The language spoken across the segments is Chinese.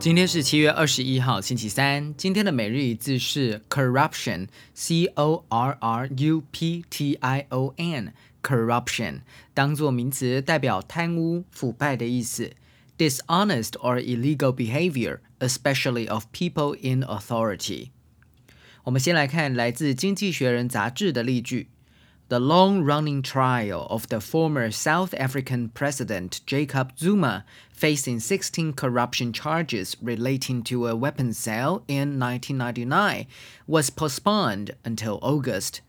今天是七月二十一号，星期三。今天的每日一字是 corruption，c o r r u p t i o n，corruption 当做名词代表贪污、腐败的意思。dishonest or illegal behavior, especially of people in authority。我们先来看来自《经济学人》杂志的例句。 The long running trial of the former South African President Jacob Zuma, facing 16 corruption charges relating to a weapons sale in 1999, was postponed until August.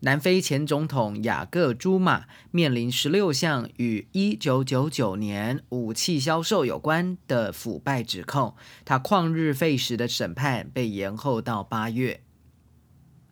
南非前总统雅各·朱马面临十六项与一九九九年武器销售有关的腐败指控，他旷日费时的审判被延后到八月。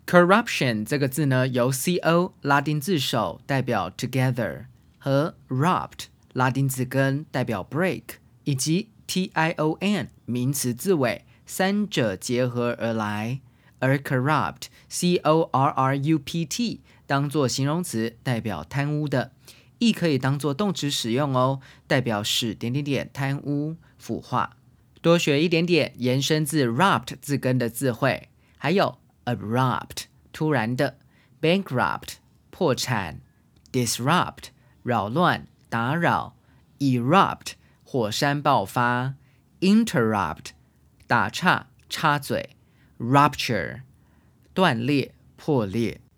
Corruption 这个字呢，由 C O 拉丁字首代表 together 和 rupt 拉丁字根代表 break，以及 T I O N 名词字尾三者结合而来。而 corrupt C O R R U P T 当做形容词代表贪污的，亦可以当做动词使用哦，代表使点点点贪污腐化。多学一点点延伸自 rupt 字根的字汇，还有。Abrupt 突然的，bankrupt 破产，disrupt 扰乱打扰，erupt 火山爆发，interrupt 打岔插嘴，rupture 断裂破裂。